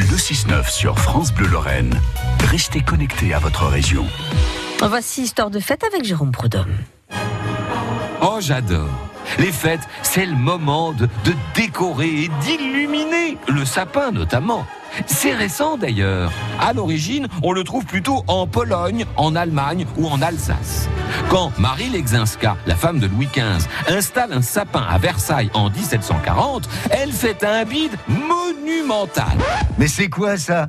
Le 6-9 sur France Bleu Lorraine. Restez connectés à votre région. Voici Histoire de fête avec Jérôme Prudhomme. Oh, j'adore. Les fêtes, c'est le moment de, de décorer et d'illuminer le sapin notamment. C'est récent d'ailleurs. À l'origine, on le trouve plutôt en Pologne, en Allemagne ou en Alsace. Quand Marie Lexinska, la femme de Louis XV, installe un sapin à Versailles en 1740, elle fait un bide Mais c'est quoi ça?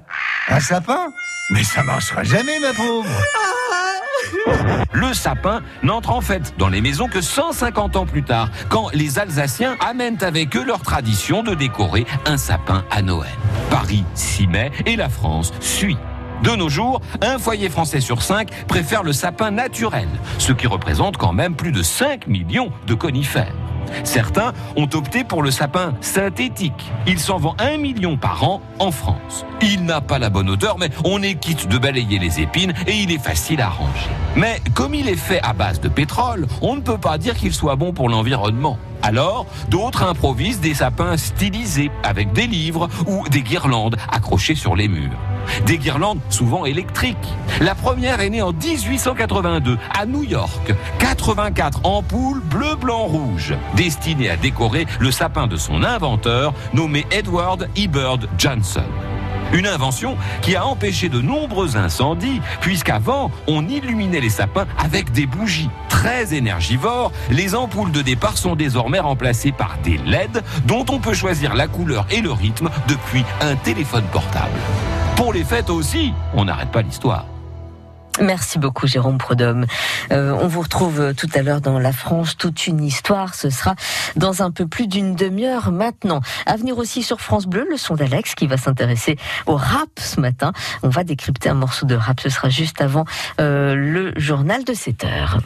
Un sapin? Mais ça marchera jamais, ma pauvre Le sapin n'entre en fait dans les maisons que 150 ans plus tard, quand les Alsaciens amènent avec eux leur tradition de décorer un sapin à Noël. Paris s'y met et la France suit. De nos jours, un foyer français sur cinq préfère le sapin naturel, ce qui représente quand même plus de 5 millions de conifères. Certains ont opté pour le sapin synthétique. Il s'en vend un million par an en France. Il n'a pas la bonne odeur, mais on est quitte de balayer les épines et il est facile à ranger. Mais comme il est fait à base de pétrole, on ne peut pas dire qu'il soit bon pour l'environnement. Alors, d'autres improvisent des sapins stylisés avec des livres ou des guirlandes accrochées sur les murs. Des guirlandes souvent électriques. La première est née en 1882 à New York. 84 ampoules bleu, blanc, rouge, destinées à décorer le sapin de son inventeur nommé Edward E. Bird Johnson. Une invention qui a empêché de nombreux incendies, puisqu'avant, on illuminait les sapins avec des bougies très énergivores. Les ampoules de départ sont désormais remplacées par des LED dont on peut choisir la couleur et le rythme depuis un téléphone portable. Pour les fêtes aussi, on n'arrête pas l'histoire. Merci beaucoup Jérôme Prodhomme. Euh, on vous retrouve tout à l'heure dans La France, toute une histoire. Ce sera dans un peu plus d'une demi-heure maintenant. À venir aussi sur France Bleu, le son d'Alex qui va s'intéresser au rap ce matin. On va décrypter un morceau de rap. Ce sera juste avant euh, le journal de 7 heures.